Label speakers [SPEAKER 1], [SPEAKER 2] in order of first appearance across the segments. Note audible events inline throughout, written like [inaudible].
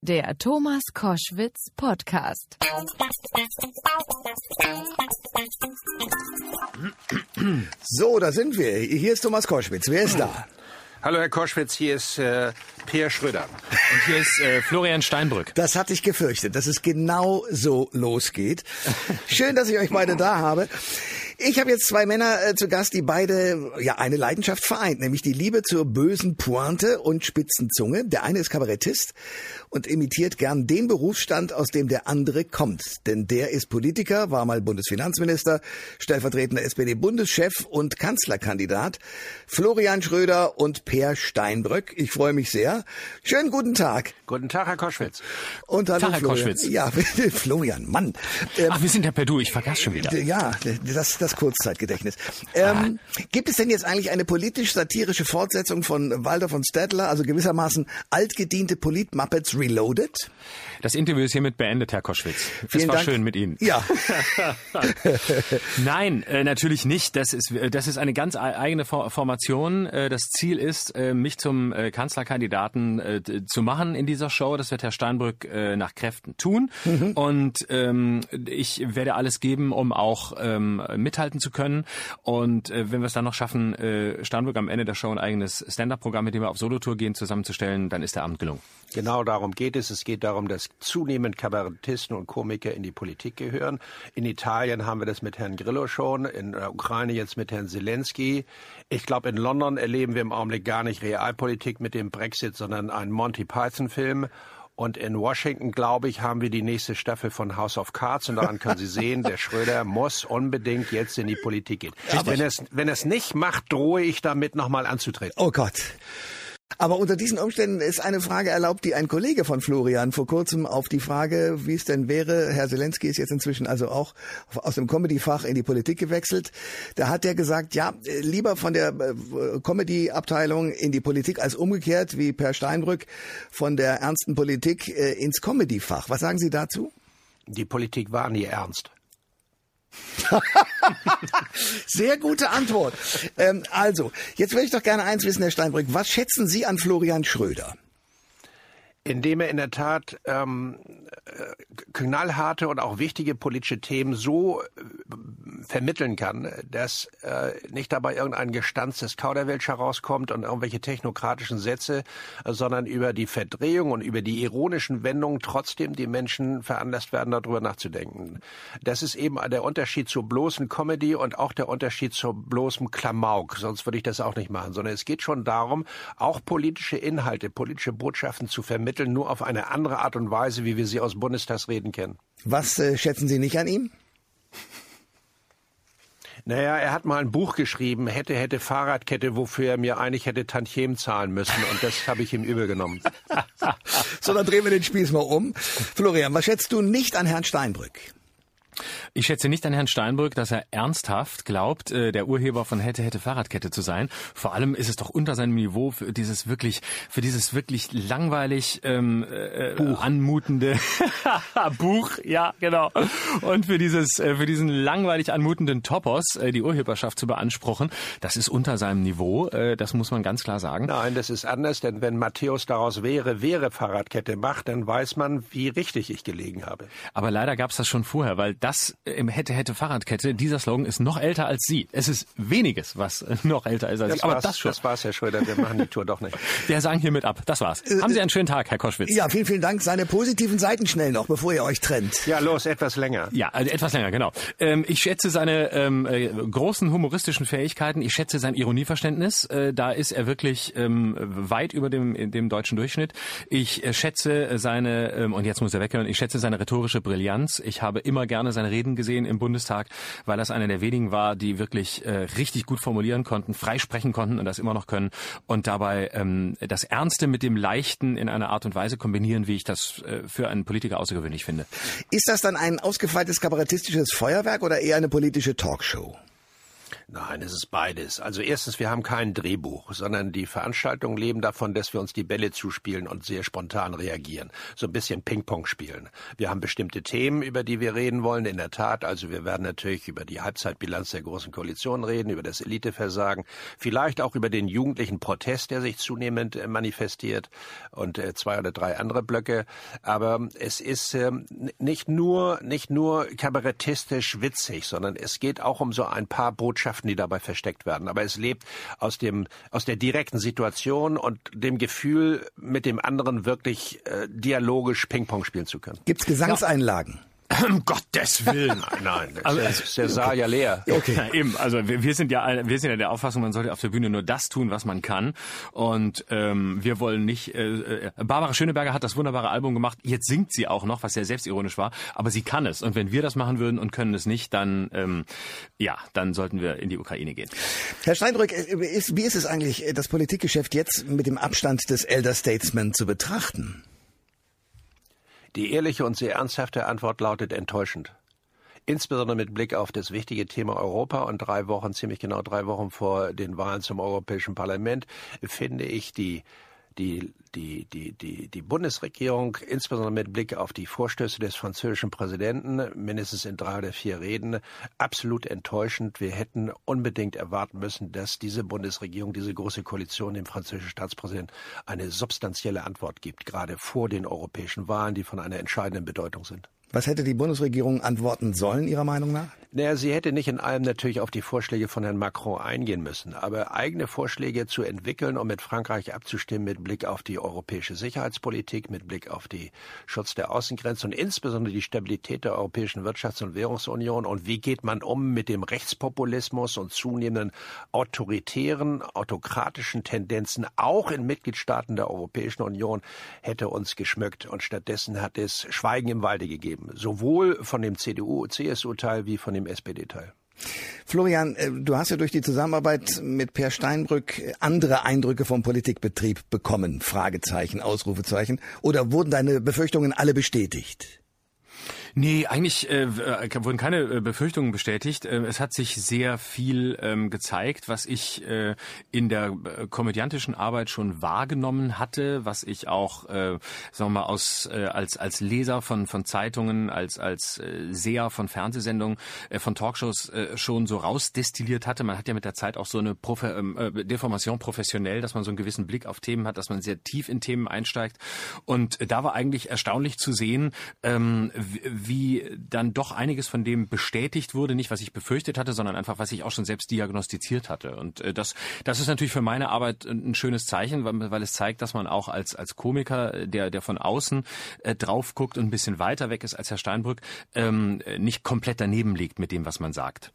[SPEAKER 1] Der Thomas Koschwitz Podcast.
[SPEAKER 2] So, da sind wir. Hier ist Thomas Koschwitz. Wer ist da?
[SPEAKER 3] Hallo Herr Koschwitz, hier ist äh, Peer Schröder.
[SPEAKER 4] Und hier ist äh, Florian Steinbrück.
[SPEAKER 2] Das hatte ich gefürchtet, dass es genau so losgeht. Schön, dass ich euch beide da habe. Ich habe jetzt zwei Männer äh, zu Gast, die beide ja eine Leidenschaft vereint, nämlich die Liebe zur bösen Pointe und spitzen Zunge. Der eine ist Kabarettist und imitiert gern den Berufsstand, aus dem der andere kommt. Denn der ist Politiker, war mal Bundesfinanzminister, stellvertretender SPD-Bundeschef und Kanzlerkandidat. Florian Schröder und Per Steinbrück. Ich freue mich sehr. Schönen guten Tag.
[SPEAKER 3] Guten Tag, Herr Koschwitz.
[SPEAKER 2] Und hallo
[SPEAKER 4] Tag, Herr
[SPEAKER 2] Florian.
[SPEAKER 4] Koschwitz.
[SPEAKER 2] Ja, [laughs] Florian, Mann. Ähm,
[SPEAKER 4] Ach, wir sind ja per Du, ich vergaß schon wieder.
[SPEAKER 2] ja, das, das Kurzzeitgedächtnis. Ähm, gibt es denn jetzt eigentlich eine politisch-satirische Fortsetzung von Walter von Stadler, also gewissermaßen altgediente Polit-Muppets Reloaded?
[SPEAKER 4] Das Interview ist hiermit beendet, Herr Koschwitz. Es
[SPEAKER 2] Vielen
[SPEAKER 4] war
[SPEAKER 2] Dank.
[SPEAKER 4] schön mit Ihnen.
[SPEAKER 2] Ja. [laughs]
[SPEAKER 4] Nein, äh, natürlich nicht. Das ist, äh, das ist eine ganz ei- eigene For- Formation. Äh, das Ziel ist, mich zum Kanzlerkandidaten zu machen in dieser Show. Das wird Herr Steinbrück nach Kräften tun. Und ähm, ich werde alles geben, um auch ähm, mithalten zu können. Und äh, wenn wir es dann noch schaffen, äh, Steinbrück am Ende der Show ein eigenes Stand-up-Programm, mit dem wir auf Solotour gehen, zusammenzustellen, dann ist der Abend gelungen.
[SPEAKER 3] Genau darum geht es. Es geht darum, dass zunehmend Kabarettisten und Komiker in die Politik gehören. In Italien haben wir das mit Herrn Grillo schon, in der Ukraine jetzt mit Herrn Zelensky. Ich glaube, in London erleben wir im Augenblick gar nicht Realpolitik mit dem Brexit, sondern einen Monty Python-Film. Und in Washington, glaube ich, haben wir die nächste Staffel von House of Cards. Und daran können Sie sehen, der Schröder muss unbedingt jetzt in die Politik gehen. Wenn er es wenn er es nicht macht, drohe ich damit, nochmal anzutreten.
[SPEAKER 2] Oh Gott. Aber unter diesen Umständen ist eine Frage erlaubt, die ein Kollege von Florian vor kurzem auf die Frage, wie es denn wäre, Herr Zelensky ist jetzt inzwischen also auch aus dem Comedy-Fach in die Politik gewechselt, da hat er gesagt, ja, lieber von der äh, Comedy-Abteilung in die Politik als umgekehrt, wie Per Steinbrück von der ernsten Politik äh, ins Comedy-Fach. Was sagen Sie dazu?
[SPEAKER 3] Die Politik war nie ernst. [laughs]
[SPEAKER 2] Sehr gute Antwort. Ähm, also, jetzt würde ich doch gerne eins wissen, Herr Steinbrück. Was schätzen Sie an Florian Schröder?
[SPEAKER 3] Indem er in der Tat ähm, äh, knallharte und auch wichtige politische Themen so äh, vermitteln kann, dass äh, nicht dabei irgendein gestanztes Kauderwelsch herauskommt und irgendwelche technokratischen Sätze, sondern über die Verdrehung und über die ironischen Wendungen trotzdem die Menschen veranlasst werden, darüber nachzudenken. Das ist eben der Unterschied zur bloßen Comedy und auch der Unterschied zur bloßen Klamauk. Sonst würde ich das auch nicht machen, sondern es geht schon darum, auch politische Inhalte, politische Botschaften zu vermitteln, nur auf eine andere Art und Weise, wie wir sie aus Bundestagsreden kennen.
[SPEAKER 2] Was äh, schätzen Sie nicht an ihm?
[SPEAKER 3] Naja, er hat mal ein Buch geschrieben, hätte, hätte Fahrradkette, wofür er mir eigentlich hätte Tantiem zahlen müssen. Und das habe ich ihm übel genommen. [laughs]
[SPEAKER 2] So, dann drehen wir den Spieß mal um. Florian, was schätzt du nicht an Herrn Steinbrück?
[SPEAKER 4] Ich schätze nicht an Herrn Steinbrück, dass er ernsthaft glaubt, äh, der Urheber von Hätte Hätte Fahrradkette zu sein. Vor allem ist es doch unter seinem Niveau für dieses wirklich, für dieses wirklich langweilig ähm, äh, anmutende [laughs] Buch, ja genau, und für dieses, äh, für diesen langweilig anmutenden Topos äh, die Urheberschaft zu beanspruchen. Das ist unter seinem Niveau. Das muss man ganz klar sagen.
[SPEAKER 3] Nein, das ist anders, denn wenn Matthäus daraus wäre, wäre Fahrradkette macht, dann weiß man, wie richtig ich gelegen habe.
[SPEAKER 4] Aber leider gab es das schon vorher, weil das äh, im Hätte Hätte Fahrradkette, dieser Slogan ist noch älter als Sie. Es ist weniges, was äh, noch älter ist als Sie. Aber
[SPEAKER 3] war's,
[SPEAKER 4] das schon.
[SPEAKER 3] das war's, Herr Schröder, wir machen die Tour doch nicht. [laughs]
[SPEAKER 4] Wir sagen hiermit ab. Das war's. Haben Sie einen schönen Tag, Herr Koschwitz.
[SPEAKER 2] Ja, vielen, vielen Dank. Seine positiven Seiten schnell noch, bevor ihr euch trennt.
[SPEAKER 3] Ja, los, etwas länger.
[SPEAKER 4] Ja, also etwas länger, genau. Ähm, ich schätze seine ähm, äh, großen humoristischen Fähigkeiten. Ich schätze sein Ironieverständnis. Äh, da ist er wirklich ähm, weit über dem, dem deutschen Durchschnitt. Ich äh, schätze seine, ähm, und jetzt muss er weghören, ich schätze seine rhetorische Brillanz. Ich habe immer gerne seine Reden gesehen im Bundestag, weil das einer der wenigen war, die wirklich äh, richtig gut formulieren konnten, frei sprechen konnten und das immer noch können und dabei ähm, das Ernste mit dem Leichten in einer Art und Weise kombinieren, wie ich das äh, für einen Politiker außergewöhnlich finde.
[SPEAKER 2] Ist das dann ein ausgefeiltes kabarettistisches Feuerwerk oder eher eine politische Talkshow?
[SPEAKER 3] Nein, es ist beides. Also erstens, wir haben kein Drehbuch, sondern die Veranstaltungen leben davon, dass wir uns die Bälle zuspielen und sehr spontan reagieren. So ein bisschen Ping-Pong spielen. Wir haben bestimmte Themen, über die wir reden wollen. In der Tat, also wir werden natürlich über die Halbzeitbilanz der Großen Koalition reden, über das Eliteversagen, vielleicht auch über den jugendlichen Protest, der sich zunehmend äh, manifestiert und äh, zwei oder drei andere Blöcke. Aber es ist äh, nicht nur, nicht nur kabarettistisch witzig, sondern es geht auch um so ein paar Botschaften, die dabei versteckt werden. Aber es lebt aus dem, aus der direkten Situation und dem Gefühl, mit dem anderen wirklich äh, dialogisch Ping-Pong spielen zu können.
[SPEAKER 2] Gibt's Gesangseinlagen?
[SPEAKER 4] Um Gottes Willen.
[SPEAKER 3] Nein, das also, ist der Saal ja leer.
[SPEAKER 4] Okay. Ja, eben, also wir, wir, sind ja wir sind ja der Auffassung, man sollte auf der Bühne nur das tun, was man kann. Und ähm, wir wollen nicht. Äh, äh, Barbara Schöneberger hat das wunderbare Album gemacht. Jetzt singt sie auch noch, was sehr selbstironisch war. Aber sie kann es. Und wenn wir das machen würden und können es nicht, dann ähm, ja, dann sollten wir in die Ukraine gehen.
[SPEAKER 2] Herr Steinbrück, äh, ist, wie ist es eigentlich, das Politikgeschäft jetzt mit dem Abstand des Elder Statesman zu betrachten?
[SPEAKER 3] Die ehrliche und sehr ernsthafte Antwort lautet enttäuschend. Insbesondere mit Blick auf das wichtige Thema Europa und drei Wochen, ziemlich genau drei Wochen vor den Wahlen zum Europäischen Parlament, finde ich die die, die, die, die, die Bundesregierung, insbesondere mit Blick auf die Vorstöße des französischen Präsidenten, mindestens in drei oder vier Reden, absolut enttäuschend. Wir hätten unbedingt erwarten müssen, dass diese Bundesregierung, diese große Koalition dem französischen Staatspräsidenten eine substanzielle Antwort gibt, gerade vor den europäischen Wahlen, die von einer entscheidenden Bedeutung sind.
[SPEAKER 2] Was hätte die Bundesregierung antworten sollen, Ihrer Meinung nach?
[SPEAKER 3] Naja, sie hätte nicht in allem natürlich auf die Vorschläge von Herrn Macron eingehen müssen, aber eigene Vorschläge zu entwickeln und mit Frankreich abzustimmen mit Blick auf die europäische Sicherheitspolitik, mit Blick auf die Schutz der Außengrenzen und insbesondere die Stabilität der Europäischen Wirtschafts- und Währungsunion und wie geht man um mit dem Rechtspopulismus und zunehmenden autoritären, autokratischen Tendenzen auch in Mitgliedstaaten der Europäischen Union, hätte uns geschmückt und stattdessen hat es Schweigen im Walde gegeben sowohl von dem CDU-CSU-Teil wie von dem SPD-Teil.
[SPEAKER 2] Florian, äh, du hast ja durch die Zusammenarbeit mit Per Steinbrück andere Eindrücke vom Politikbetrieb bekommen. Fragezeichen, Ausrufezeichen. Oder wurden deine Befürchtungen alle bestätigt?
[SPEAKER 4] Nee, eigentlich äh, äh, wurden keine äh, Befürchtungen bestätigt. Äh, es hat sich sehr viel ähm, gezeigt, was ich äh, in der äh, komödiantischen Arbeit schon wahrgenommen hatte, was ich auch, äh, sagen wir mal, aus, äh, als, als Leser von, von Zeitungen, als, als äh, Seher von Fernsehsendungen, äh, von Talkshows äh, schon so rausdestilliert hatte. Man hat ja mit der Zeit auch so eine Profe ähm, äh, Deformation professionell, dass man so einen gewissen Blick auf Themen hat, dass man sehr tief in Themen einsteigt. Und äh, da war eigentlich erstaunlich zu sehen, ähm, wie dann doch einiges von dem bestätigt wurde, nicht was ich befürchtet hatte, sondern einfach was ich auch schon selbst diagnostiziert hatte. Und äh, das, das ist natürlich für meine Arbeit ein schönes Zeichen, weil, weil es zeigt, dass man auch als als Komiker, der der von außen äh, drauf guckt und ein bisschen weiter weg ist als Herr Steinbrück, ähm, nicht komplett daneben liegt mit dem, was man sagt.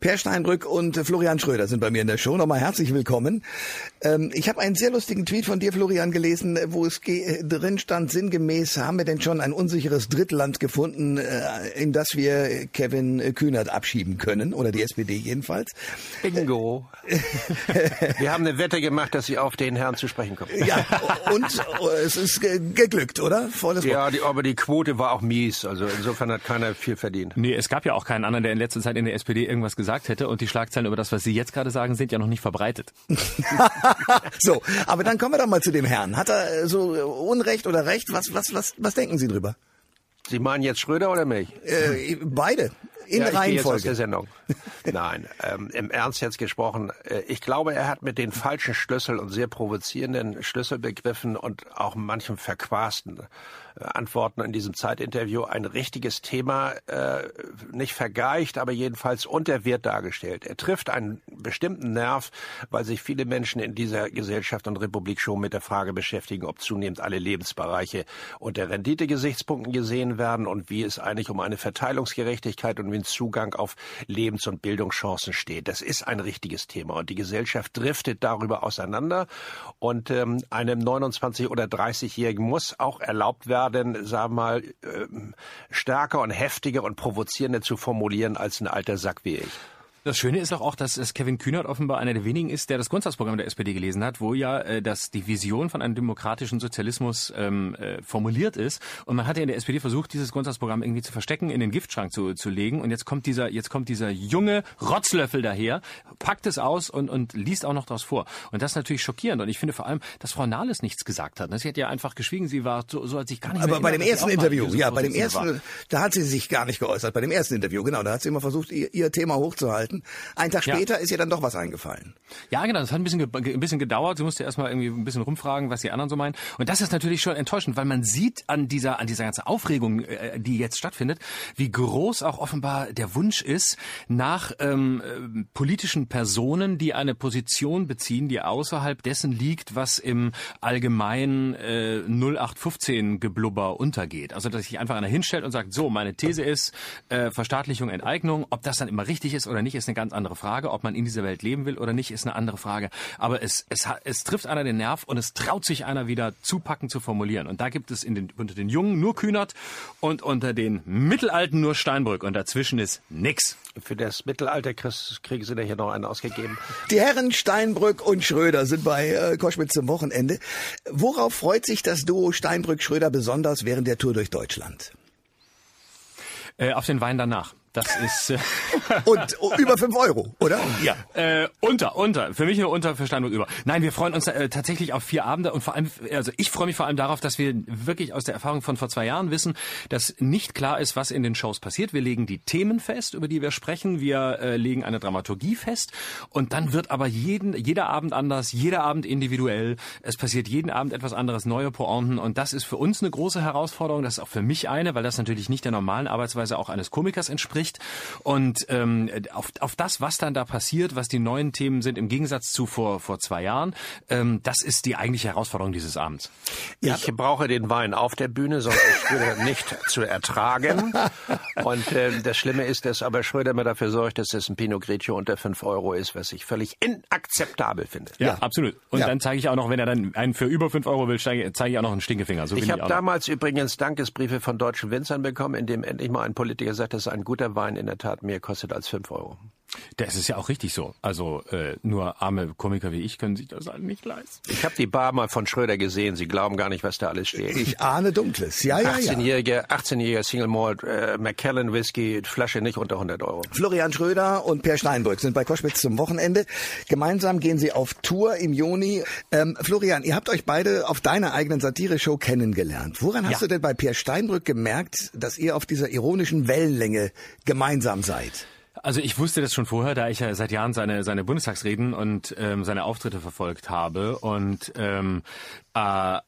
[SPEAKER 2] Per Steinbrück und Florian Schröder sind bei mir in der Show. Nochmal herzlich willkommen. Ähm, ich habe einen sehr lustigen Tweet von dir, Florian, gelesen, wo es drin stand, sinngemäß, haben wir denn schon ein unsicheres Drittland gefunden, äh, in das wir Kevin Kühnert abschieben können, oder die SPD jedenfalls?
[SPEAKER 3] Bingo. wir haben eine Wette gemacht, dass Sie auf den Herrn zu sprechen kommen.
[SPEAKER 2] Ja, und es ist geglückt, oder?
[SPEAKER 3] Volles ja, die, aber die Quote war auch mies. Also insofern hat keiner viel verdient.
[SPEAKER 4] Nee, es gab ja auch keinen anderen, der in letzter Zeit in der SPD irgendwas gesagt hätte und die Schlagzeilen über das, was Sie jetzt gerade sagen, sind ja noch nicht verbreitet. [laughs]
[SPEAKER 2] so, aber dann kommen wir doch mal zu dem Herrn. Hat er so Unrecht oder Recht? Was, was, was, was denken Sie drüber?
[SPEAKER 3] Sie meinen jetzt Schröder oder mich?
[SPEAKER 2] Äh, beide. In ja, Reihenfolge.
[SPEAKER 3] Jetzt aus der Sendung. Nein, ähm, im Ernst jetzt gesprochen. Äh, ich glaube, er hat mit den falschen Schlüssel und sehr provozierenden Schlüsselbegriffen und auch manchem verquasten äh, Antworten in diesem Zeitinterview ein richtiges Thema äh, nicht vergeicht, aber jedenfalls unter Wert dargestellt. Er trifft einen bestimmten Nerv, weil sich viele Menschen in dieser Gesellschaft und Republik schon mit der Frage beschäftigen, ob zunehmend alle Lebensbereiche unter Renditegesichtspunkten gesehen werden und wie es eigentlich um eine Verteilungsgerechtigkeit und ein Zugang auf Lebens- und Bildungschancen steht. Das ist ein richtiges Thema und die Gesellschaft driftet darüber auseinander und ähm, einem 29- oder 30-Jährigen muss auch erlaubt werden, werden, sagen wir mal, ähm, stärker und heftiger und provozierender zu formulieren als ein alter Sack wie ich.
[SPEAKER 4] Das Schöne ist auch, dass es Kevin Kühnert offenbar einer der wenigen ist, der das Grundsatzprogramm der SPD gelesen hat, wo ja äh, dass die Vision von einem demokratischen Sozialismus ähm, äh, formuliert ist. Und man hat ja in der SPD versucht, dieses Grundsatzprogramm irgendwie zu verstecken, in den Giftschrank zu, zu legen. Und jetzt kommt dieser, jetzt kommt dieser junge Rotzlöffel daher, packt es aus und, und liest auch noch daraus vor. Und das ist natürlich schockierend. Und ich finde vor allem, dass Frau Nahles nichts gesagt hat. Sie hat ja einfach geschwiegen, sie war so, so als sich gar nicht
[SPEAKER 2] Aber bei dem ersten Interview, ja, bei dem ersten, da hat sie sich gar nicht geäußert. Bei dem ersten Interview, genau, da hat sie immer versucht, ihr, ihr Thema hochzuhalten. Ein Tag
[SPEAKER 4] Ja.
[SPEAKER 2] später ist ihr dann doch was eingefallen.
[SPEAKER 4] Ja, genau. Das hat ein bisschen, ge- ein bisschen gedauert. Sie musste erstmal irgendwie ein bisschen rumfragen, was die anderen so meinen. Und das ist natürlich schon enttäuschend, weil man sieht an dieser, an dieser ganzen Aufregung, äh, die jetzt stattfindet, wie groß auch offenbar der Wunsch ist nach ähm, äh, politischen Personen, die eine Position beziehen, die außerhalb dessen liegt, was im allgemeinen äh, 0815-Geblubber untergeht. Also, dass sich einfach einer hinstellt und sagt, so, meine These ist, äh, Verstaatlichung, Enteignung. Ob das dann immer richtig ist oder nicht, ist eine ganz andere Frage. Ob man in dieser Welt leben will oder nicht, ist eine andere Frage. Aber es, es, es trifft einer den Nerv und es traut sich einer wieder zupacken zu formulieren. Und da gibt es in den, unter den Jungen nur Kühnert und unter den Mittelalten nur Steinbrück. Und dazwischen ist nix.
[SPEAKER 3] Für das Mittelalter kriegen sie da hier noch einen ausgegeben.
[SPEAKER 2] Die Herren Steinbrück und Schröder sind bei äh, Koschwitz zum Wochenende. Worauf freut sich das Duo Steinbrück-Schröder besonders während der Tour durch Deutschland?
[SPEAKER 4] Äh, auf den Wein danach. Das ist... Äh, [laughs]
[SPEAKER 2] Und oh, über fünf Euro, oder? Ja.
[SPEAKER 4] Äh, unter, unter. Für mich nur unter, für Steinbrück über. Nein, wir freuen uns äh, tatsächlich auf vier Abende und vor allem, also ich freue mich vor allem darauf, dass wir wirklich aus der Erfahrung von vor zwei Jahren wissen, dass nicht klar ist, was in den Shows passiert. Wir legen die Themen fest, über die wir sprechen. Wir äh, legen eine Dramaturgie fest und dann wird aber jeden, jeder Abend anders, jeder Abend individuell. Es passiert jeden Abend etwas anderes, neue Pointen und das ist für uns eine große Herausforderung. Das ist auch für mich eine, weil das natürlich nicht der normalen Arbeitsweise auch eines Komikers entspricht. Und ähm, auf, auf das, was dann da passiert, was die neuen Themen sind, im Gegensatz zu vor, vor zwei Jahren, ähm, das ist die eigentliche Herausforderung dieses Abends.
[SPEAKER 3] Ich brauche den Wein auf der Bühne, sonst ist Schröder [laughs] nicht zu ertragen. Und äh, das Schlimme ist, dass aber Schröder mir dafür sorgt, dass es ein Pinot Grigio unter 5 Euro ist, was ich völlig inakzeptabel finde.
[SPEAKER 4] Ja,
[SPEAKER 2] Ja.
[SPEAKER 4] absolut. Und
[SPEAKER 2] Ja.
[SPEAKER 4] dann zeige ich auch noch, wenn er dann einen für über fünf Euro will, zeige zeige ich auch noch einen Stinkefinger. So
[SPEAKER 3] Ich
[SPEAKER 4] ich
[SPEAKER 3] habe
[SPEAKER 4] auch noch.
[SPEAKER 3] damals übrigens Dankesbriefe von deutschen Winzern bekommen, in dem endlich mal ein Politiker sagt, dass ein guter Wein in der Tat mehr kostet als 5 Euro.
[SPEAKER 4] Das ist ja auch richtig so. Also äh, nur arme Komiker wie ich können sich das halt nicht leisten.
[SPEAKER 3] Ich habe die Bar mal von Schröder gesehen. Sie glauben gar nicht, was da alles steht.
[SPEAKER 2] Ich ahne Dunkles. Ja, ja, ja.
[SPEAKER 3] 18-jähriger 18 Single Malt äh, Macallan Whisky, Flasche nicht unter 100 Euro.
[SPEAKER 2] Florian Schröder und Per Steinbrück sind bei Koschwitz zum Wochenende. Gemeinsam gehen sie auf Tour im Juni. Ähm, Florian, ihr habt euch beide auf deiner eigenen Satire-Show kennengelernt. Woran hast
[SPEAKER 4] Ja.
[SPEAKER 2] du denn bei Per Steinbrück gemerkt, dass ihr auf dieser ironischen Wellenlänge gemeinsam seid?
[SPEAKER 4] Also ich wusste das schon vorher, da ich ja seit Jahren seine, seine Bundestagsreden und ähm, seine Auftritte verfolgt habe. Und ähm, äh,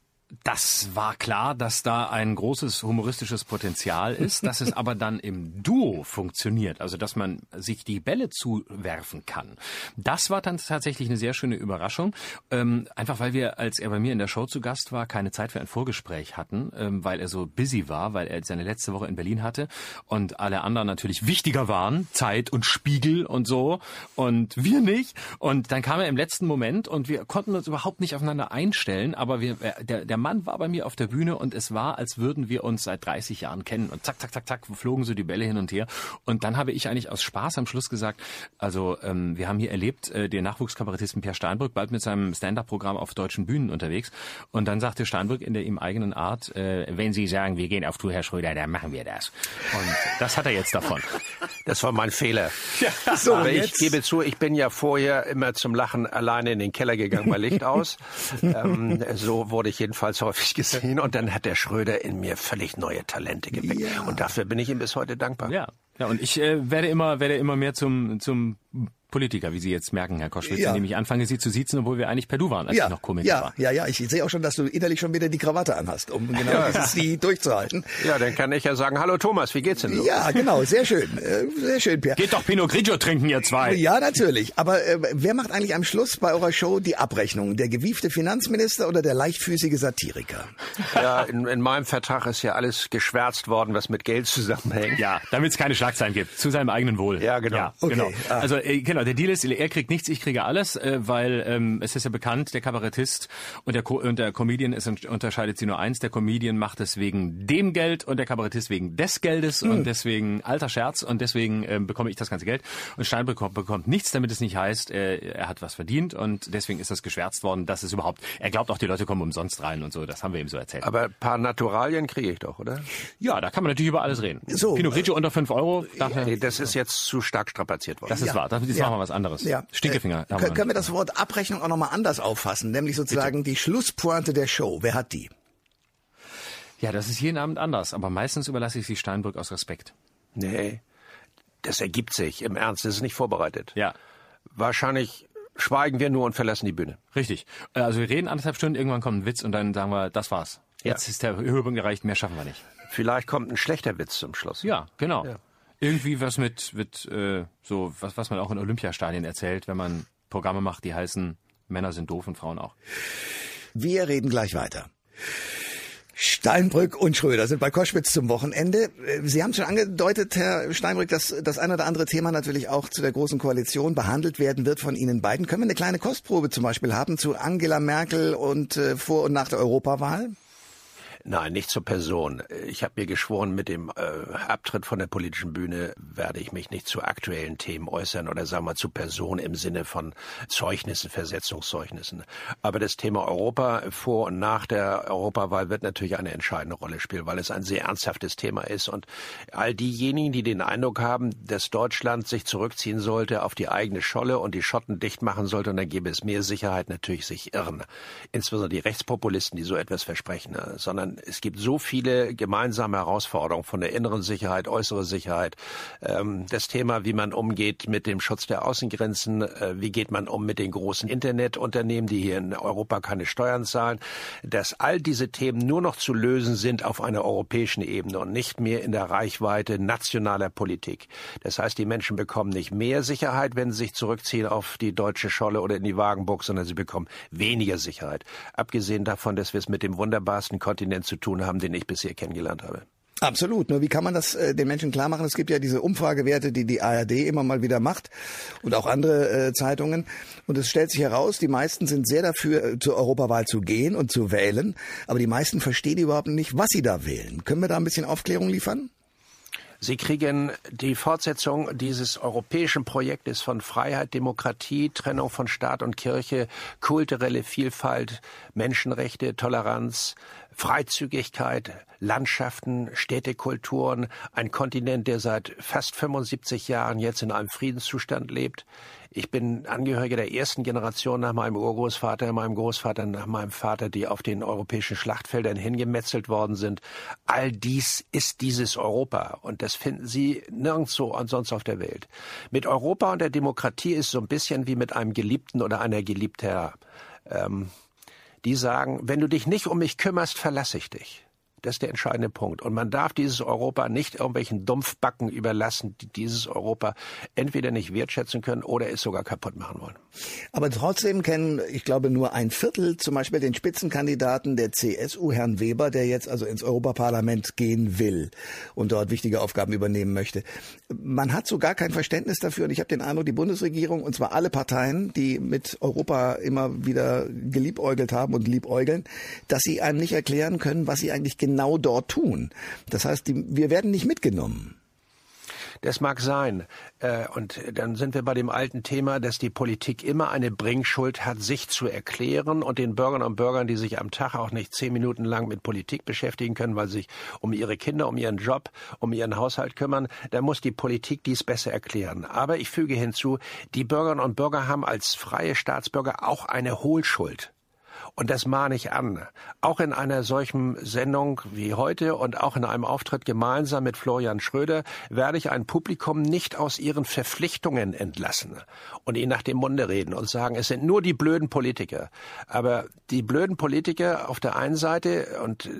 [SPEAKER 4] das war klar, dass da ein großes humoristisches Potenzial ist, dass es [laughs] aber dann im Duo funktioniert, also dass man sich die Bälle zuwerfen kann. Das war dann tatsächlich eine sehr schöne Überraschung, ähm, einfach weil wir, als er bei mir in der Show zu Gast war, keine Zeit für ein Vorgespräch hatten, ähm, weil er so busy war, weil er seine letzte Woche in Berlin hatte und alle anderen natürlich wichtiger waren, Zeit und Spiegel und so und wir nicht. Und dann kam er im letzten Moment und wir konnten uns überhaupt nicht aufeinander einstellen, aber wir, äh, der, der Mann war bei mir auf der Bühne und es war, als würden wir uns seit 30 Jahren kennen und zack, zack, zack, zack, flogen so die Bälle hin und her. Und dann habe ich eigentlich aus Spaß am Schluss gesagt, also ähm, wir haben hier erlebt, äh, den Nachwuchskabarettisten Pierre Steinbrück bald mit seinem Stand-Up-Programm auf deutschen Bühnen unterwegs. Und dann sagte Steinbrück in der ihm eigenen Art, äh, wenn Sie sagen, wir gehen auf Tour, Herr Schröder, dann machen wir das. Und das hat er jetzt davon. [laughs]
[SPEAKER 3] Das war mein Fehler.
[SPEAKER 2] So,
[SPEAKER 3] Aber ich gebe zu, ich bin ja vorher immer zum Lachen alleine in den Keller gegangen bei Licht aus. [laughs] ähm, so wurde ich jedenfalls häufig gesehen. Und dann hat der Schröder in mir völlig neue Talente geweckt.
[SPEAKER 2] Ja.
[SPEAKER 3] Und dafür bin ich ihm bis heute dankbar.
[SPEAKER 4] Ja, ja und ich äh, werde immer werde immer mehr zum zum Politiker, wie Sie jetzt merken, Herr Koschwitz,
[SPEAKER 2] Ja.
[SPEAKER 4] indem ich anfange, Sie zu siezen, obwohl wir eigentlich per Du waren, als
[SPEAKER 2] ja,
[SPEAKER 4] ich noch Komiker
[SPEAKER 2] ja,
[SPEAKER 4] war.
[SPEAKER 2] ja, ja. Ich sehe auch schon, dass du innerlich schon wieder die Krawatte anhast, um [laughs] genau dieses die durchzuhalten.
[SPEAKER 3] Ja, dann kann ich ja sagen, hallo Thomas, wie geht's denn so?
[SPEAKER 2] Ja, genau. Sehr schön. [laughs] Äh, Sehr schön, Per.
[SPEAKER 4] Geht doch Pinot Grigio trinken, ihr zwei.
[SPEAKER 2] Ja, natürlich. Aber äh, wer macht eigentlich am Schluss bei eurer Show die Abrechnung? Der gewiefte Finanzminister oder der leichtfüßige Satiriker?
[SPEAKER 3] Ja, in, in meinem Vertrag ist ja alles geschwärzt worden, was mit Geld zusammenhängt.
[SPEAKER 4] Ja, damit es keine Schlagzeilen gibt, zu seinem eigenen Wohl.
[SPEAKER 3] Ja, genau.
[SPEAKER 4] Ja,
[SPEAKER 2] Okay,
[SPEAKER 4] genau.
[SPEAKER 2] ah.
[SPEAKER 4] Also äh, genau, der Deal ist, er kriegt nichts, ich kriege alles, äh, weil ähm, es ist ja bekannt, der Kabarettist und der, Co und der Comedian, es unterscheidet sie nur eins, der Comedian macht es wegen dem Geld und der Kabarettist wegen des Geldes hm. und deswegen alter Scherz und deswegen ähm, bekomme ich das ganze Geld und Steinbrück bekommt, bekommt nichts, damit es nicht heißt, äh, er hat was verdient und deswegen ist das geschwärzt worden, dass es überhaupt, er glaubt auch, die Leute kommen umsonst rein und so, das haben wir ihm so erzählt.
[SPEAKER 3] Aber ein paar Naturalien kriege ich doch, oder?
[SPEAKER 4] Ja, da kann man natürlich über alles reden. So, Pinot Grigio unter fünf Euro.
[SPEAKER 3] Nee, das ist jetzt zu stark strapaziert worden.
[SPEAKER 4] Das ist ja. wahr. Das, das ja. machen wir was anderes. Ja. Stinkefinger.
[SPEAKER 2] Äh, können, können wir das Wort Abrechnung auch nochmal anders auffassen? Nämlich sozusagen Bitte. die Schlusspointe der Show. Wer hat die?
[SPEAKER 4] Ja, das ist jeden Abend anders. Aber meistens überlasse ich sie Steinbrück aus Respekt.
[SPEAKER 3] Nee, das ergibt sich. Im Ernst, das ist nicht vorbereitet.
[SPEAKER 4] Ja.
[SPEAKER 3] Wahrscheinlich schweigen wir nur und verlassen die Bühne.
[SPEAKER 4] Richtig. Äh, also wir reden anderthalb Stunden, irgendwann kommt ein Witz und dann sagen wir, das war's. Jetzt ja. ist der Höhepunkt erreicht, mehr schaffen wir nicht.
[SPEAKER 3] Vielleicht kommt ein schlechter Witz zum Schluss.
[SPEAKER 4] Ja, genau. Ja. Irgendwie was mit, mit äh, so was, was man auch in Olympiastadien erzählt, wenn man Programme macht, die heißen Männer sind doof und Frauen auch.
[SPEAKER 2] Wir reden gleich weiter. Steinbrück und Schröder sind bei Koschwitz zum Wochenende. Sie haben schon angedeutet, Herr Steinbrück, dass das ein oder andere Thema natürlich auch zu der Großen Koalition behandelt werden wird von Ihnen beiden. Können wir eine kleine Kostprobe zum Beispiel haben zu Angela Merkel und äh, vor und nach der Europawahl?
[SPEAKER 3] Nein, nicht zur Person. Ich habe mir geschworen, mit dem äh, Abtritt von der politischen Bühne werde ich mich nicht zu aktuellen Themen äußern oder sagen wir zu Person im Sinne von Zeugnissen, Versetzungszeugnissen. Aber das Thema Europa vor und nach der Europawahl wird natürlich eine entscheidende Rolle spielen, weil es ein sehr ernsthaftes Thema ist. Und all diejenigen, die den Eindruck haben, dass Deutschland sich zurückziehen sollte auf die eigene Scholle und die Schotten dicht machen sollte und dann gäbe es mehr Sicherheit, natürlich sich irren. Insbesondere die Rechtspopulisten, die so etwas versprechen, sondern es gibt so viele gemeinsame Herausforderungen von der inneren Sicherheit, äußere Sicherheit, ähm, das Thema, wie man umgeht mit dem Schutz der Außengrenzen, äh, wie geht man um mit den großen Internetunternehmen, die hier in Europa keine Steuern zahlen, dass all diese Themen nur noch zu lösen sind auf einer europäischen Ebene und nicht mehr in der Reichweite nationaler Politik. Das heißt, die Menschen bekommen nicht mehr Sicherheit, wenn sie sich zurückziehen auf die deutsche Scholle oder in die Wagenburg, sondern sie bekommen weniger Sicherheit. Abgesehen davon, dass wir es mit dem wunderbarsten Kontinent Menschen zu tun haben, den ich bisher kennengelernt habe.
[SPEAKER 2] Absolut. Nur wie kann man das äh, den Menschen klar machen? Es gibt ja diese Umfragewerte, die die ARD immer mal wieder macht und auch andere äh, Zeitungen. Und es stellt sich heraus, die meisten sind sehr dafür, äh, zur Europawahl zu gehen und zu wählen. Aber die meisten verstehen überhaupt nicht, was sie da wählen. Können wir da ein bisschen Aufklärung liefern?
[SPEAKER 3] Sie kriegen die Fortsetzung dieses europäischen Projektes von Freiheit, Demokratie, Trennung von Staat und Kirche, kulturelle Vielfalt, Menschenrechte, Toleranz, Freizügigkeit, Landschaften, Städtekulturen, ein Kontinent, der seit fast 75 Jahren jetzt in einem Friedenszustand lebt. Ich bin Angehöriger der ersten Generation nach meinem Urgroßvater, meinem Großvater, nach meinem Vater, die auf den europäischen Schlachtfeldern hingemetzelt worden sind. All dies ist dieses Europa und das finden Sie nirgendwo ansonsten auf der Welt. Mit Europa und der Demokratie ist so ein bisschen wie mit einem Geliebten oder einer Geliebter. Ähm, die sagen, wenn du dich nicht um mich kümmerst, verlasse ich dich. Das ist der entscheidende Punkt. Und man darf dieses Europa nicht irgendwelchen Dumpfbacken überlassen, die dieses Europa entweder nicht wertschätzen können oder es sogar kaputt machen wollen.
[SPEAKER 2] Aber trotzdem kennen, ich glaube, nur ein Viertel zum Beispiel den Spitzenkandidaten der CSU, Herrn Weber, der jetzt also ins Europaparlament gehen will und dort wichtige Aufgaben übernehmen möchte. Man hat so gar kein Verständnis dafür und ich habe den Eindruck, die Bundesregierung und zwar alle Parteien, die mit Europa immer wieder geliebäugelt haben und liebäugeln, dass sie einem nicht erklären können, was sie eigentlich genau genau dort tun. Das heißt, die, wir werden nicht mitgenommen.
[SPEAKER 3] Das mag sein. Äh, und dann sind wir bei dem alten Thema, dass die Politik immer eine Bringschuld hat, sich zu erklären und den Bürgern und Bürgern, die sich am Tag auch nicht zehn Minuten lang mit Politik beschäftigen können, weil sie sich um ihre Kinder, um ihren Job, um ihren Haushalt kümmern, da muss die Politik dies besser erklären. Aber ich füge hinzu, die Bürgerinnen und Bürger haben als freie Staatsbürger auch eine Hohlschuld. Und das mahne ich an. Auch in einer solchen Sendung wie heute und auch in einem Auftritt gemeinsam mit Florian Schröder werde ich ein Publikum nicht aus ihren Verpflichtungen entlassen und ihnen nach dem Munde reden und sagen, es sind nur die blöden Politiker. Aber die blöden Politiker auf der einen Seite und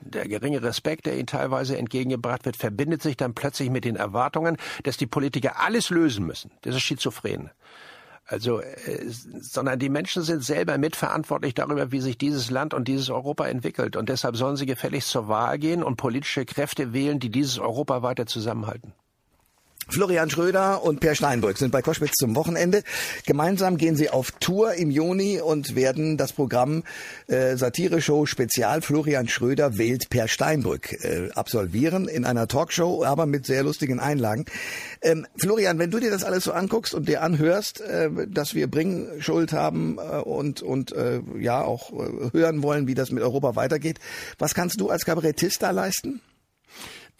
[SPEAKER 3] der geringe Respekt, der ihnen teilweise entgegengebracht wird, verbindet sich dann plötzlich mit den Erwartungen, dass die Politiker alles lösen müssen. Das ist schizophren. Also, äh, sondern die Menschen sind selber mitverantwortlich darüber, wie sich dieses Land und dieses Europa entwickelt. Und deshalb sollen sie gefälligst zur Wahl gehen und politische Kräfte wählen, die dieses Europa weiter zusammenhalten.
[SPEAKER 2] Florian Schröder und Per Steinbrück sind bei Koschwitz zum Wochenende. Gemeinsam gehen sie auf Tour im Juni und werden das Programm äh, Satire-Show Spezial Florian Schröder wählt Per Steinbrück äh, absolvieren in einer Talkshow, aber mit sehr lustigen Einlagen. Ähm, Florian, wenn du dir das alles so anguckst und dir anhörst, äh, dass wir Bringschuld haben äh, und, und äh, ja auch äh, hören wollen, wie das mit Europa weitergeht, was kannst du als Kabarettist da leisten?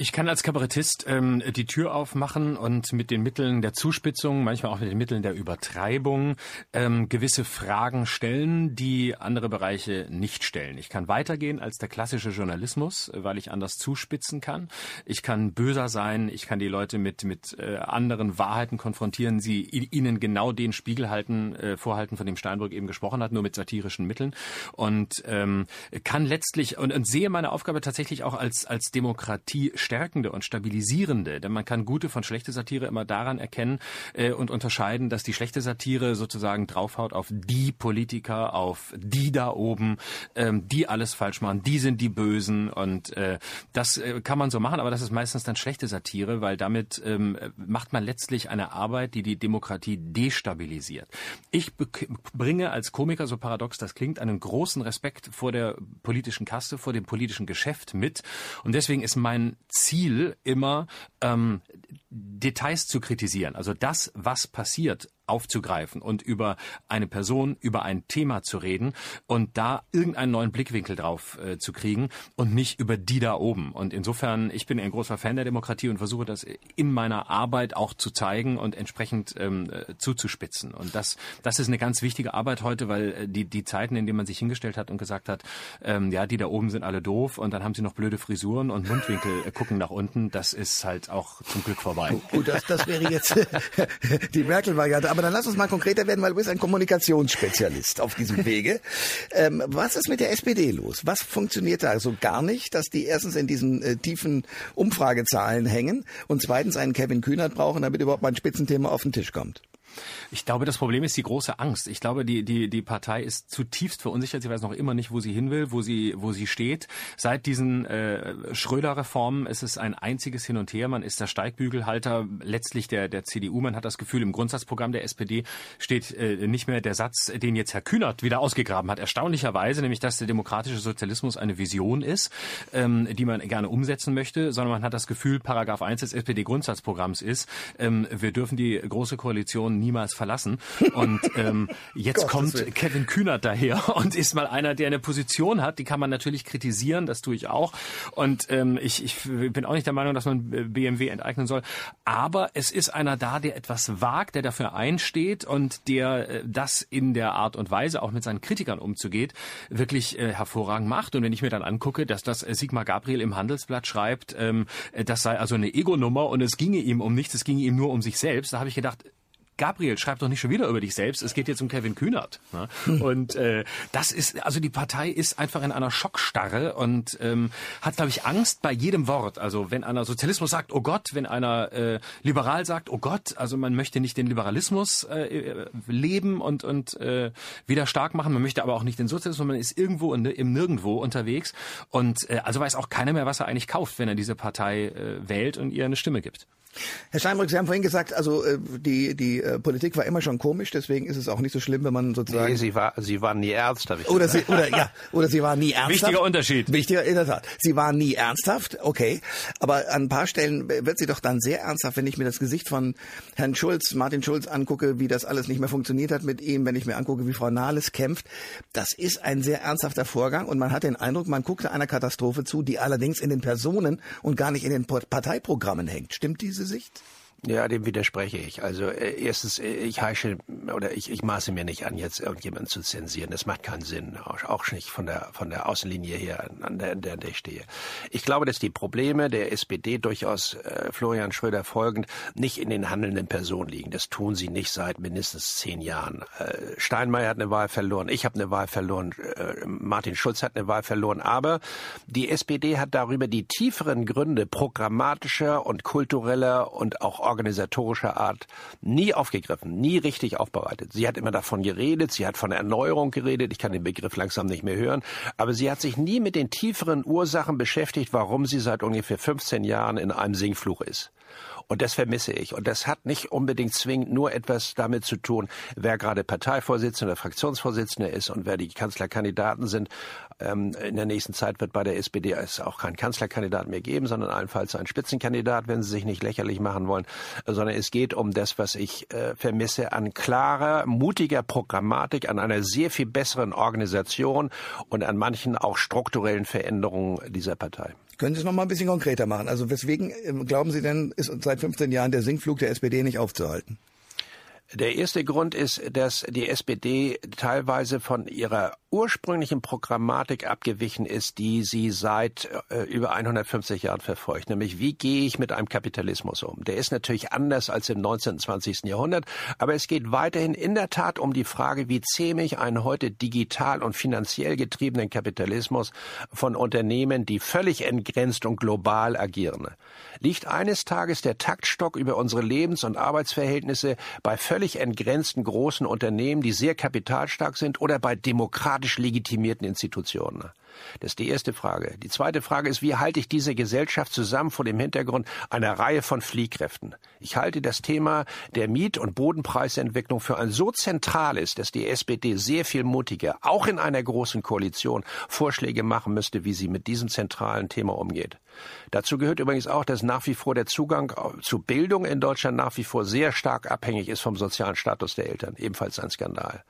[SPEAKER 4] Ich kann als Kabarettist ähm, die Tür aufmachen und mit den Mitteln der Zuspitzung, manchmal auch mit den Mitteln der Übertreibung, ähm, gewisse Fragen stellen, die andere Bereiche nicht stellen. Ich kann weitergehen als der klassische Journalismus, weil ich anders zuspitzen kann. Ich kann böser sein, ich kann die Leute mit, mit äh, anderen Wahrheiten konfrontieren, sie ihnen genau den Spiegel halten, äh, vorhalten, von dem Steinbrück eben gesprochen hat, nur mit satirischen Mitteln. Und ähm, kann letztlich und, und sehe meine Aufgabe tatsächlich auch als, als Demokratie stärkende und stabilisierende, denn man kann gute von schlechte Satire immer daran erkennen äh, und unterscheiden, dass die schlechte Satire sozusagen draufhaut auf die Politiker, auf die da oben, ähm, die alles falsch machen, die sind die Bösen und äh, das äh, kann man so machen, aber das ist meistens dann schlechte Satire, weil damit ähm, macht man letztlich eine Arbeit, die die Demokratie destabilisiert. Ich bringe als Komiker, so paradox das klingt, einen großen Respekt vor der politischen Kaste, vor dem politischen Geschäft mit und deswegen ist mein Ziel immer, ähm, Details zu kritisieren. Also das, was passiert, aufzugreifen und über eine Person, über ein Thema zu reden und da irgendeinen neuen Blickwinkel drauf äh, zu kriegen und nicht über die da oben. Und insofern, ich bin ein großer Fan der Demokratie und versuche das in meiner Arbeit auch zu zeigen und entsprechend ähm, äh, zuzuspitzen. Und das, das ist eine ganz wichtige Arbeit heute, weil äh, die, die Zeiten, in denen man sich hingestellt hat und gesagt hat, ähm, ja, die da oben sind alle doof und dann haben sie noch blöde Frisuren und Mundwinkel äh, gucken nach unten, das ist halt auch zum Glück vorbei.
[SPEAKER 2] Gut, das, das wäre jetzt [laughs] die Merkel-Variante. Aber dann lass uns mal konkreter werden, weil du bist ein Kommunikationsspezialist auf diesem Wege. Ähm, was ist mit der SPD los? Was funktioniert da so gar nicht, dass die erstens in diesen äh, tiefen Umfragezahlen hängen und zweitens einen Kevin Kühnert brauchen, damit überhaupt mal ein Spitzenthema auf den Tisch kommt?
[SPEAKER 4] Ich glaube, das Problem ist die große Angst. Ich glaube, die, die, die Partei ist zutiefst verunsichert. Sie weiß noch immer nicht, wo sie hin will, wo sie, wo sie steht. Seit diesen äh, Schröder-Reformen ist es ein einziges Hin und Her. Man ist der Steigbügelhalter letztlich der, der CDU. Man hat das Gefühl, im Grundsatzprogramm der SPD steht äh, nicht mehr der Satz, den jetzt Herr Kühnert wieder ausgegraben hat. Erstaunlicherweise, nämlich, dass der demokratische Sozialismus eine Vision ist, ähm, die man gerne umsetzen möchte, sondern man hat das Gefühl, Paragraph 1 des SPD-Grundsatzprogramms ist, ähm, wir dürfen die große Koalition niemals verlassen. Und [laughs] ähm, jetzt kommt Kevin Kühnert daher [laughs] und ist mal einer, der eine Position hat, die kann man natürlich kritisieren, das tue ich auch. Und ähm, ich, ich bin auch nicht der Meinung, dass man BMW enteignen soll. Aber es ist einer da, der etwas wagt, der dafür einsteht und der äh, das in der Art und Weise, auch mit seinen Kritikern umzugeht, wirklich äh, hervorragend macht. Und wenn ich mir dann angucke, dass das Sigmar Gabriel im Handelsblatt schreibt, ähm, das sei also eine Ego-Nummer und es ginge ihm um nichts, es ginge ihm nur um sich selbst, da habe ich gedacht, Gabriel, schreib doch nicht schon wieder über dich selbst. Es geht jetzt um Kevin Kühnert. Ne? [laughs] Und äh, das ist, also die Partei ist einfach in einer Schockstarre und ähm, hat, glaube ich, Angst bei jedem Wort. Also wenn einer Sozialismus sagt, oh Gott, wenn einer äh, liberal sagt, oh Gott, also man möchte nicht den Liberalismus äh, leben und, und äh, wieder stark machen, man möchte aber auch nicht den Sozialismus, man ist irgendwo in, im Nirgendwo unterwegs. Und äh, also weiß auch keiner mehr, was er eigentlich kauft, wenn er diese Partei äh, wählt und ihr eine Stimme gibt.
[SPEAKER 2] Herr Steinbrück, Sie haben vorhin gesagt, also äh, die, die äh, Politik war immer schon komisch, deswegen ist es auch nicht so schlimm, wenn man sozusagen...
[SPEAKER 3] Nee, sie war, sie war nie ernst, habe ich
[SPEAKER 2] oder gesagt. Sie, oder, ja, oder sie war nie ernsthaft.
[SPEAKER 4] Wichtiger Unterschied.
[SPEAKER 2] Wichtiger, in der Tat. Sie war nie ernsthaft, okay, aber an ein paar Stellen wird sie doch dann sehr ernsthaft, wenn ich mir das Gesicht von Herrn Schulz, Martin Schulz angucke, wie das alles nicht mehr funktioniert hat mit ihm, wenn ich mir angucke, wie Frau Nahles kämpft. Das ist ein sehr ernsthafter Vorgang und man hat den Eindruck, man guckte einer Katastrophe zu, die allerdings in den Personen und gar nicht in den Parteiprogrammen hängt. Stimmt diese Sicht?
[SPEAKER 3] Ja, dem widerspreche ich. Also äh, erstens, äh, ich heische oder ich, ich maße mir nicht an, jetzt irgendjemanden zu zensieren. Das macht keinen Sinn, auch, auch nicht von der von der Außenlinie her, an der, an der, ich stehe. Ich glaube, dass die Probleme der SPD durchaus äh, Florian Schröder folgend nicht in den handelnden Personen liegen. Das tun sie nicht seit mindestens zehn Jahren. Äh, Steinmeier hat eine Wahl verloren, ich habe eine Wahl verloren, äh, Martin Schulz hat eine Wahl verloren. Aber die SPD hat darüber die tieferen Gründe programmatischer und kultureller und auch organisatorischer Art nie aufgegriffen, nie richtig aufbereitet. Sie hat immer davon geredet, sie hat von Erneuerung geredet, ich kann den Begriff langsam nicht mehr hören, aber sie hat sich nie mit den tieferen Ursachen beschäftigt, warum sie seit ungefähr 15 Jahren in einem Singfluch ist. Und das vermisse ich. Und das hat nicht unbedingt zwingend nur etwas damit zu tun, wer gerade Parteivorsitzender Fraktionsvorsitzender ist und wer die Kanzlerkandidaten sind. Ähm, in der nächsten Zeit wird bei der SPD es auch keinen Kanzlerkandidat mehr geben, sondern allenfalls einen Spitzenkandidat, wenn sie sich nicht lächerlich machen wollen, sondern es geht um das, was ich äh, vermisse an klarer, mutiger Programmatik, an einer sehr viel besseren Organisation und an manchen auch strukturellen Veränderungen dieser Partei.
[SPEAKER 2] Können Sie es noch mal ein bisschen konkreter machen? Also weswegen ähm, glauben Sie denn, ist seit 15 Jahren der Sinkflug der SPD nicht aufzuhalten?
[SPEAKER 3] Der erste Grund ist, dass die SPD teilweise von ihrer ursprünglichen Programmatik abgewichen ist, die sie seit äh, über 150 Jahren verfolgt. Nämlich, wie gehe ich mit einem Kapitalismus um? Der ist natürlich anders als im 19. und 20. Jahrhundert, aber es geht weiterhin in der Tat um die Frage, wie zähme ich einen heute digital und finanziell getriebenen Kapitalismus von Unternehmen, die völlig entgrenzt und global agieren. Liegt eines Tages der Taktstock über unsere Lebens- und Arbeitsverhältnisse bei völlig entgrenzten großen Unternehmen, die sehr kapitalstark sind, oder bei demokratisch legitimierten Institutionen? Das ist die erste Frage. Die zweite Frage ist, wie halte ich diese Gesellschaft zusammen vor dem Hintergrund einer Reihe von Fliehkräften? Ich halte das Thema der Miet- und Bodenpreisentwicklung für ein so zentrales, dass die SPD sehr viel mutiger, auch in einer großen Koalition, Vorschläge machen müsste, wie sie mit diesem zentralen Thema umgeht. Dazu gehört übrigens auch, dass nach wie vor der Zugang zu Bildung in Deutschland nach wie vor sehr stark abhängig ist vom sozialen Status der Eltern. Ebenfalls ein Skandal.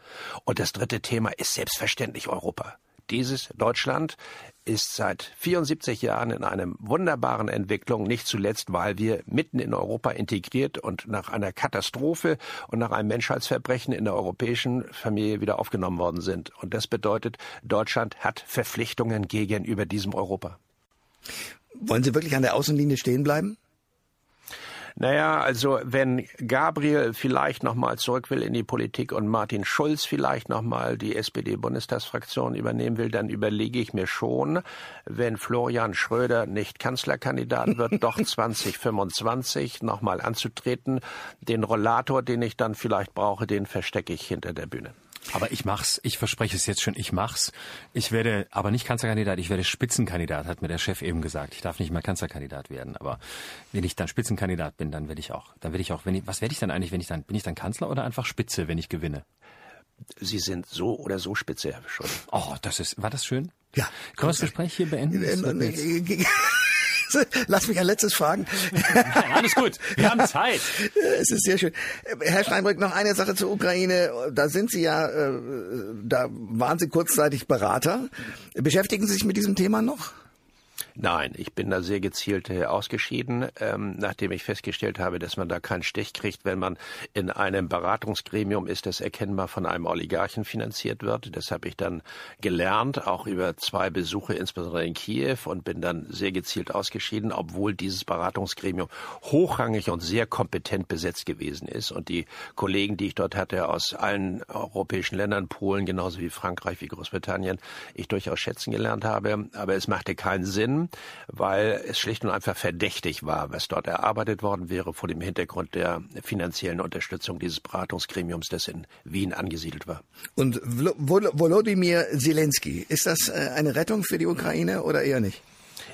[SPEAKER 3] Und das dritte Thema ist selbstverständlich Europa. Dieses Deutschland ist seit 74 Jahren in einer wunderbaren Entwicklung, nicht zuletzt, weil wir mitten in Europa integriert und nach einer Katastrophe und nach einem Menschheitsverbrechen in der europäischen Familie wieder aufgenommen worden sind. Und das bedeutet, Deutschland hat Verpflichtungen gegenüber diesem Europa.
[SPEAKER 2] Wollen Sie wirklich an der Außenlinie stehen bleiben?
[SPEAKER 3] Naja, also wenn Gabriel vielleicht nochmal zurück will in die Politik und Martin Schulz vielleicht nochmal die SPD-Bundestagsfraktion übernehmen will, dann überlege ich mir schon, wenn Florian Schröder nicht Kanzlerkandidat wird, [laughs] doch 2025 nochmal anzutreten. Den Rollator, den ich dann vielleicht brauche, den verstecke ich hinter der Bühne.
[SPEAKER 4] Aber ich mach's. Ich verspreche es jetzt schon. Ich mach's. Ich werde aber nicht Kanzlerkandidat. Ich werde Spitzenkandidat, hat mir der Chef eben gesagt. Ich darf nicht mal Kanzlerkandidat werden. Aber wenn ich dann Spitzenkandidat bin, dann werde ich auch. Dann werde ich auch. Wenn ich, was werde ich dann eigentlich, wenn ich dann bin ich dann Kanzler oder einfach Spitze, wenn ich gewinne?
[SPEAKER 3] Sie sind so oder so spitze, Herr Schröder.
[SPEAKER 4] Oh, das ist. War das schön?
[SPEAKER 2] Ja.
[SPEAKER 4] Können wir das Gespräch hier beenden? [laughs]
[SPEAKER 2] Lass mich ein letztes fragen.
[SPEAKER 4] Nein, alles gut. Wir haben [laughs] Zeit.
[SPEAKER 2] Es ist sehr schön. Herr Steinbrück, noch eine Sache zur Ukraine. Da sind Sie ja, äh, da waren Sie kurzzeitig Berater. Beschäftigen Sie sich mit diesem Thema noch?
[SPEAKER 3] Nein, ich bin da sehr gezielt äh, ausgeschieden, ähm, nachdem ich festgestellt habe, dass man da keinen Stich kriegt, wenn man in einem Beratungsgremium ist, das erkennbar von einem Oligarchen finanziert wird. Das habe ich dann gelernt, auch über zwei Besuche, insbesondere in Kiew, und bin dann sehr gezielt ausgeschieden, obwohl dieses Beratungsgremium hochrangig und sehr kompetent besetzt gewesen ist. Und die Kollegen, die ich dort hatte, aus allen europäischen Ländern, Polen genauso wie Frankreich, wie Großbritannien, ich durchaus schätzen gelernt habe. Aber es machte keinen Sinn, weil es schlicht und einfach verdächtig war, was dort erarbeitet worden wäre vor dem Hintergrund der finanziellen Unterstützung dieses Beratungsgremiums, das in Wien angesiedelt war.
[SPEAKER 2] Und Volodymyr Zelensky, ist das äh, eine Rettung für die Ukraine oder eher nicht?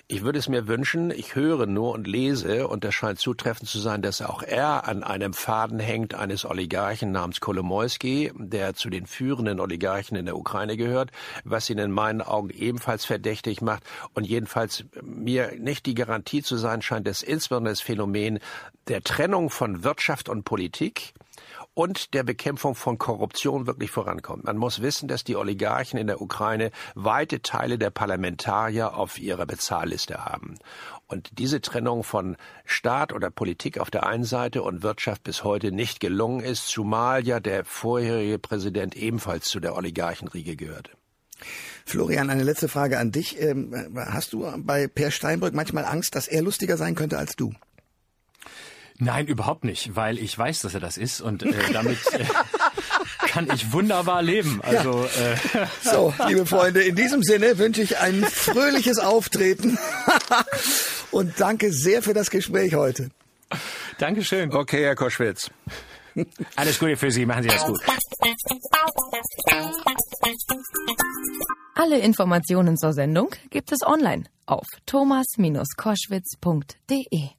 [SPEAKER 3] Ich würde es mir wünschen, ich höre nur und lese, und das scheint zutreffend zu sein, dass auch er an einem Faden hängt eines Oligarchen namens Kolomoisky, der zu den führenden Oligarchen in der Ukraine gehört, was ihn in meinen Augen ebenfalls verdächtig macht und jedenfalls mir nicht die Garantie zu sein scheint, dass insbesondere das Phänomen der Trennung von Wirtschaft und Politik und der Bekämpfung von Korruption wirklich vorankommt. Man muss wissen, dass die Oligarchen in der Ukraine weite Teile der Parlamentarier auf ihrer Bezahlliste haben. Und diese Trennung von Staat oder Politik auf der einen Seite und Wirtschaft bis heute nicht gelungen ist, zumal ja der vorherige Präsident ebenfalls zu der Oligarchenriege gehörte.
[SPEAKER 2] Florian, eine letzte Frage an dich. Ähm, hast du bei Per Steinbrück manchmal Angst, dass er lustiger sein könnte als du?
[SPEAKER 4] Nein, überhaupt nicht, weil ich weiß, dass er das ist und äh, damit äh, [laughs] kann ich wunderbar leben. Also
[SPEAKER 2] ja. äh, [laughs] so, liebe Freunde, in diesem Sinne wünsche ich ein fröhliches Auftreten [laughs] und danke sehr für das Gespräch heute.
[SPEAKER 4] Danke. Dankeschön.
[SPEAKER 3] Okay, Herr Koschwitz.
[SPEAKER 4] Alles Gute für Sie, machen Sie das gut.
[SPEAKER 1] Alle Informationen zur Sendung gibt es online auf thomas-koschwitz.de.